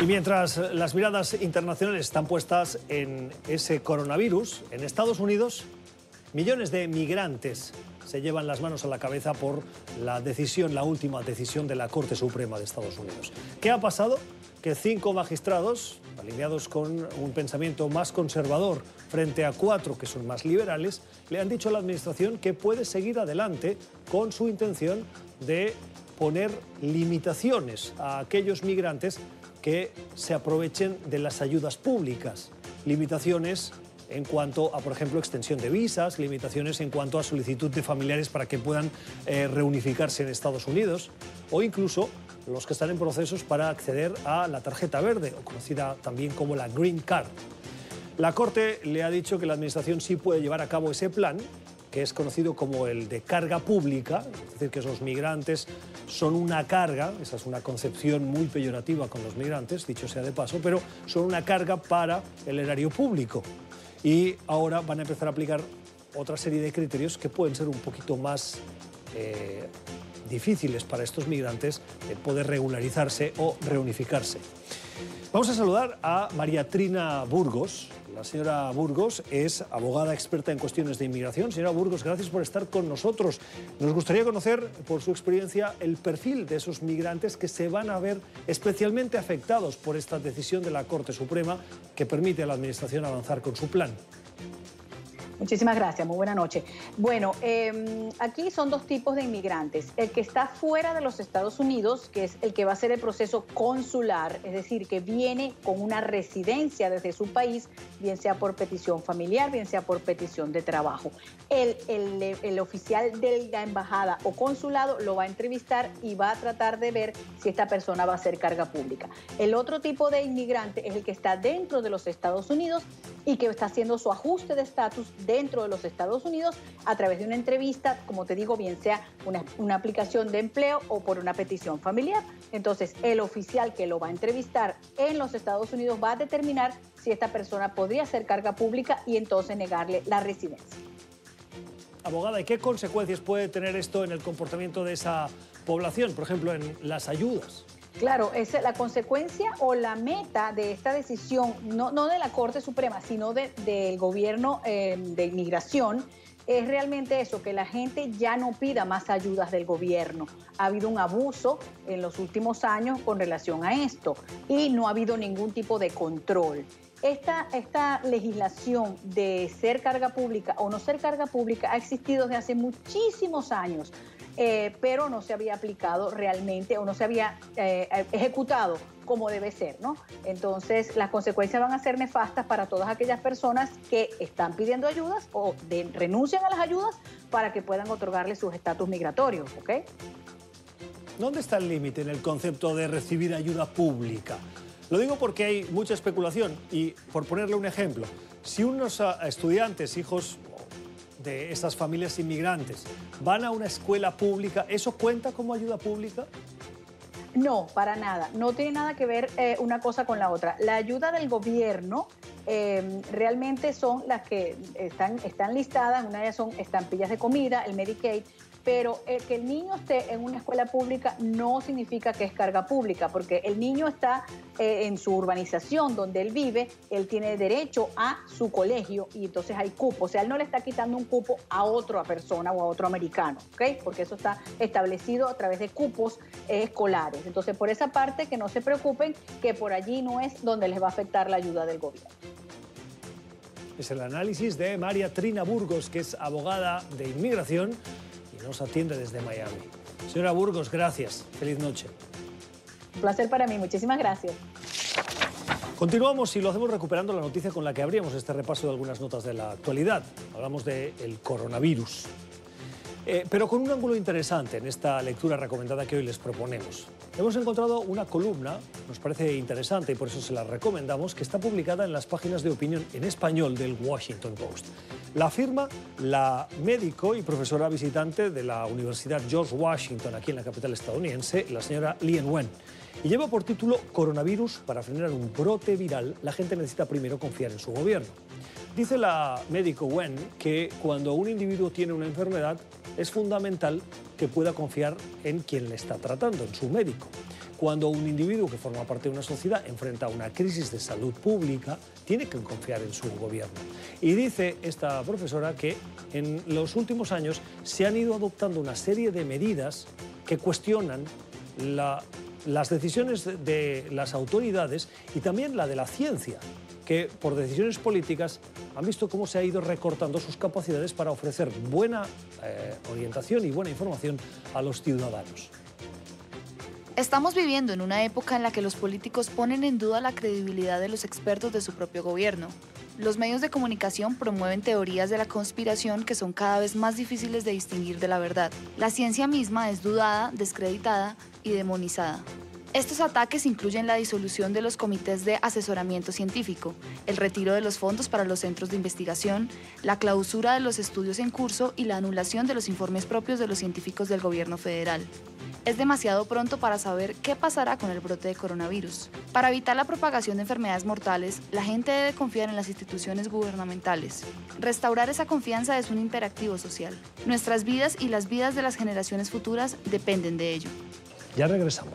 Y mientras las miradas internacionales están puestas en ese coronavirus, en Estados Unidos, millones de migrantes se llevan las manos a la cabeza por la decisión, la última decisión de la Corte Suprema de Estados Unidos. ¿Qué ha pasado? Que cinco magistrados, alineados con un pensamiento más conservador frente a cuatro que son más liberales, le han dicho a la Administración que puede seguir adelante con su intención de poner limitaciones a aquellos migrantes que se aprovechen de las ayudas públicas. Limitaciones en cuanto a, por ejemplo, extensión de visas, limitaciones en cuanto a solicitud de familiares para que puedan eh, reunificarse en Estados Unidos o incluso los que están en procesos para acceder a la tarjeta verde, o conocida también como la Green Card. La Corte le ha dicho que la Administración sí puede llevar a cabo ese plan, que es conocido como el de carga pública, es decir, que esos migrantes son una carga, esa es una concepción muy peyorativa con los migrantes, dicho sea de paso, pero son una carga para el erario público. Y ahora van a empezar a aplicar otra serie de criterios que pueden ser un poquito más eh, difíciles para estos migrantes de poder regularizarse o reunificarse. Vamos a saludar a María Trina Burgos. La señora Burgos es abogada experta en cuestiones de inmigración. Señora Burgos, gracias por estar con nosotros. Nos gustaría conocer, por su experiencia, el perfil de esos migrantes que se van a ver especialmente afectados por esta decisión de la Corte Suprema que permite a la Administración avanzar con su plan. Muchísimas gracias, muy buena noche. Bueno, em, aquí son dos tipos de inmigrantes. El que está fuera de los Estados Unidos, que es el que va a hacer el proceso consular, es decir, que viene con una residencia desde su país, bien sea por petición familiar, bien sea por petición de trabajo. El, el oficial de la embajada o consulado lo va a entrevistar y va a tratar de ver si esta persona va a ser carga pública. El otro tipo de inmigrante es el que está dentro de los Estados Unidos y que está haciendo su ajuste de estatus dentro de los Estados Unidos a través de una entrevista, como te digo, bien sea una, una, aplicación de empleo o por una petición familiar. Entonces, el oficial que lo va a entrevistar en los Estados Unidos va a determinar si esta persona podría ser carga pública y entonces negarle la residencia. Abogada, ¿y qué consecuencias puede tener esto en el comportamiento de esa población, por ejemplo, en las ayudas? Claro, es la consecuencia o la meta de esta decisión, no, no de la Corte Suprema, sino del gobierno eh, de inmigración, es realmente eso, que la gente ya no pida más ayudas del gobierno. Ha habido un abuso en los últimos años con relación a esto y no ha habido ningún tipo de control. Esta, esta legislación de ser carga pública o no ser carga pública ha existido desde hace muchísimos años. Eh, pero no se había aplicado realmente o no se había eh, ejecutado como debe ser, ¿no? Entonces, las consecuencias van a ser nefastas para todas aquellas personas que están pidiendo ayudas o renuncian a las ayudas para que puedan otorgarle sus estatus migratorios, ¿ok? ¿Dónde está el límite en el concepto de recibir ayuda pública? Lo digo porque hay mucha especulación y, por ponerle un ejemplo, si unos ah, estudiantes, hijos de estas familias inmigrantes van a una escuela pública, ¿eso cuenta como ayuda pública? No, para nada. No tiene nada que ver eh, una cosa con la otra. La ayuda del gobierno eh, realmente son las que están, están listadas. Una de ellas son estampillas de comida, el Medicaid, pero el que el niño esté en una escuela pública no significa que es carga pública, porque el niño está eh, en su urbanización donde él vive, él tiene derecho a su colegio y entonces hay cupo, o sea, él no le está quitando un cupo a otra persona o a otro americano, ¿ok? Porque eso está establecido a través de cupos eh, escolares. Entonces, por esa parte, que no se preocupen, que por allí no es donde les va a afectar la ayuda del gobierno. Es el análisis de María Trina Burgos, que es abogada de inmigración nos atiende desde Miami. Señora Burgos, gracias. Feliz noche. Un placer para mí. Muchísimas gracias. Continuamos y lo hacemos recuperando la noticia con la que abríamos este repaso de algunas notas de la actualidad. Hablamos del coronavirus. Eh, pero con un ángulo interesante en esta lectura recomendada que hoy les proponemos. Hemos encontrado una columna, nos parece interesante y por eso se la recomendamos, que está publicada en las páginas de opinión en español del Washington Post. La firma la médico y profesora visitante de la Universidad George Washington, aquí en la capital estadounidense, la señora Lien Wen. Y lleva por título Coronavirus para frenar un brote viral, la gente necesita primero confiar en su gobierno. Dice la médico Wen que cuando un individuo tiene una enfermedad es fundamental que pueda confiar en quien le está tratando, en su médico. Cuando un individuo que forma parte de una sociedad enfrenta una crisis de salud pública, tiene que confiar en su gobierno. Y dice esta profesora que en los últimos años se han ido adoptando una serie de medidas que cuestionan las decisiones de las autoridades y también la de la ciencia que por decisiones políticas han visto cómo se ha ido recortando sus capacidades para ofrecer buena eh, orientación y buena información a los ciudadanos. Estamos viviendo en una época en la que los políticos ponen en duda la credibilidad de los expertos de su propio gobierno. Los medios de comunicación promueven teorías de la conspiración que son cada vez más difíciles de distinguir de la verdad. La ciencia misma es dudada, descreditada y demonizada. Estos ataques incluyen la disolución de los comités de asesoramiento científico, el retiro de los fondos para los centros de investigación, la clausura de los estudios en curso y la anulación de los informes propios de los científicos del gobierno federal. Es demasiado pronto para saber qué pasará con el brote de coronavirus. Para evitar la propagación de enfermedades mortales, la gente debe confiar en las instituciones gubernamentales. Restaurar esa confianza es un imperativo social. Nuestras vidas y las vidas de las generaciones futuras dependen de ello. Ya regresamos.